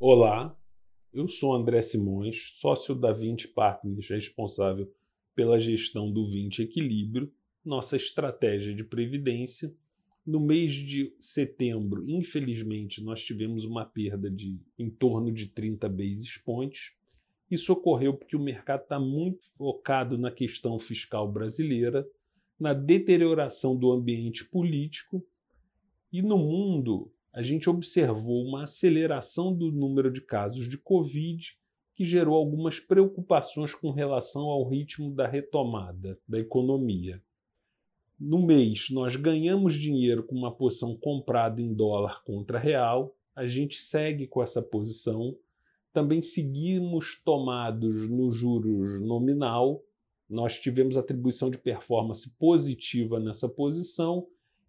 Olá, eu sou André Simões, sócio da 20 Partners, responsável pela gestão do 20 Equilíbrio, nossa estratégia de previdência. No mês de setembro, infelizmente, nós tivemos uma perda de em torno de 30 basis points. Isso ocorreu porque o mercado está muito focado na questão fiscal brasileira, na deterioração do ambiente político e no mundo a gente observou uma aceleração do número de casos de Covid que gerou algumas preocupações com relação ao ritmo da retomada da economia. No mês, nós ganhamos dinheiro com uma posição comprada em dólar contra real, a gente segue com essa posição. Também seguimos tomados no juros nominal, nós tivemos atribuição de performance positiva nessa posição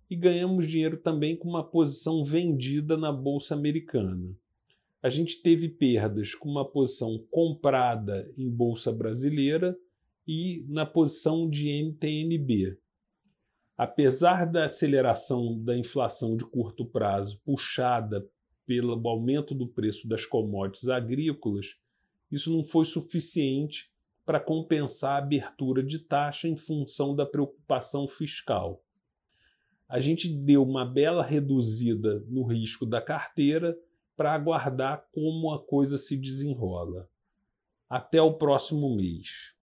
e ganhamos dinheiro também com uma posição vendida na bolsa americana. A gente teve perdas com uma posição comprada em bolsa brasileira e na posição de NTNB. Apesar da aceleração da inflação de curto prazo puxada pelo aumento do preço das commodities agrícolas, isso não foi suficiente para compensar a abertura de taxa em função da preocupação fiscal a gente deu uma bela reduzida no risco da carteira para aguardar como a coisa se desenrola. Até o próximo mês.